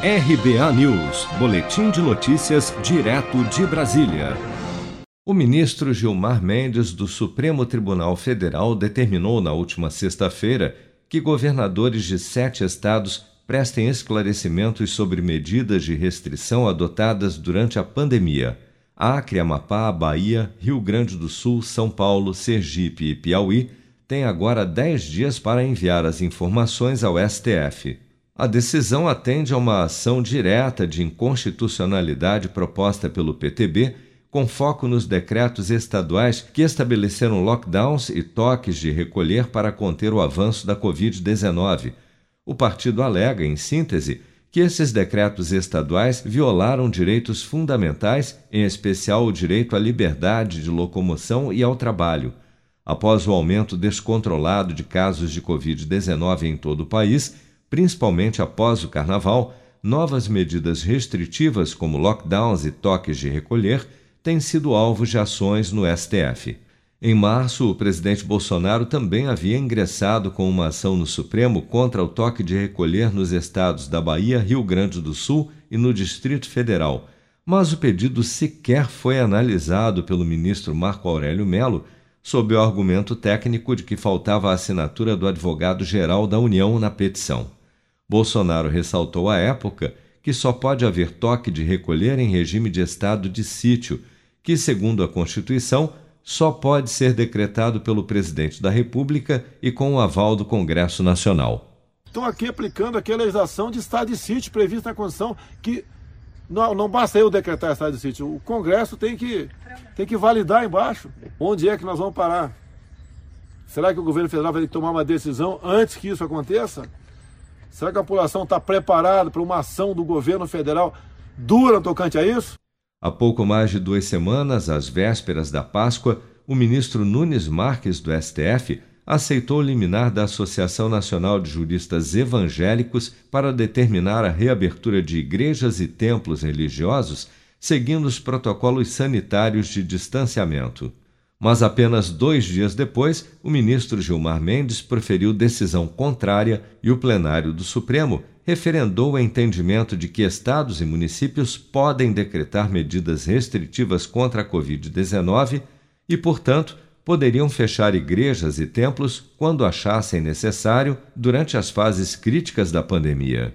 RBA News, Boletim de Notícias, direto de Brasília. O ministro Gilmar Mendes, do Supremo Tribunal Federal, determinou na última sexta-feira que governadores de sete estados prestem esclarecimentos sobre medidas de restrição adotadas durante a pandemia. Acre, Amapá, Bahia, Rio Grande do Sul, São Paulo, Sergipe e Piauí têm agora dez dias para enviar as informações ao STF. A decisão atende a uma ação direta de inconstitucionalidade proposta pelo PTB, com foco nos decretos estaduais que estabeleceram lockdowns e toques de recolher para conter o avanço da Covid-19. O partido alega, em síntese, que esses decretos estaduais violaram direitos fundamentais, em especial o direito à liberdade de locomoção e ao trabalho. Após o aumento descontrolado de casos de Covid-19 em todo o país, principalmente após o carnaval, novas medidas restritivas como lockdowns e toques de recolher têm sido alvos de ações no STF. Em março, o presidente Bolsonaro também havia ingressado com uma ação no Supremo contra o toque de recolher nos estados da Bahia, Rio Grande do Sul e no Distrito Federal, mas o pedido sequer foi analisado pelo ministro Marco Aurélio Melo sob o argumento técnico de que faltava a assinatura do advogado-geral da União na petição. Bolsonaro ressaltou à época que só pode haver toque de recolher em regime de estado de sítio, que, segundo a Constituição, só pode ser decretado pelo presidente da República e com o aval do Congresso Nacional. Estão aqui aplicando a legislação de estado de sítio prevista na Constituição, que não, não basta eu decretar estado de sítio, o Congresso tem que, tem que validar embaixo. Onde é que nós vamos parar? Será que o governo federal vai ter que tomar uma decisão antes que isso aconteça? Será que a população está preparada para uma ação do governo federal dura tocante a isso? Há pouco mais de duas semanas, às vésperas da Páscoa, o ministro Nunes Marques, do STF, aceitou liminar da Associação Nacional de Juristas Evangélicos para determinar a reabertura de igrejas e templos religiosos seguindo os protocolos sanitários de distanciamento. Mas apenas dois dias depois, o ministro Gilmar Mendes proferiu decisão contrária e o plenário do Supremo referendou o entendimento de que estados e municípios podem decretar medidas restritivas contra a Covid-19 e, portanto, poderiam fechar igrejas e templos quando achassem necessário durante as fases críticas da pandemia.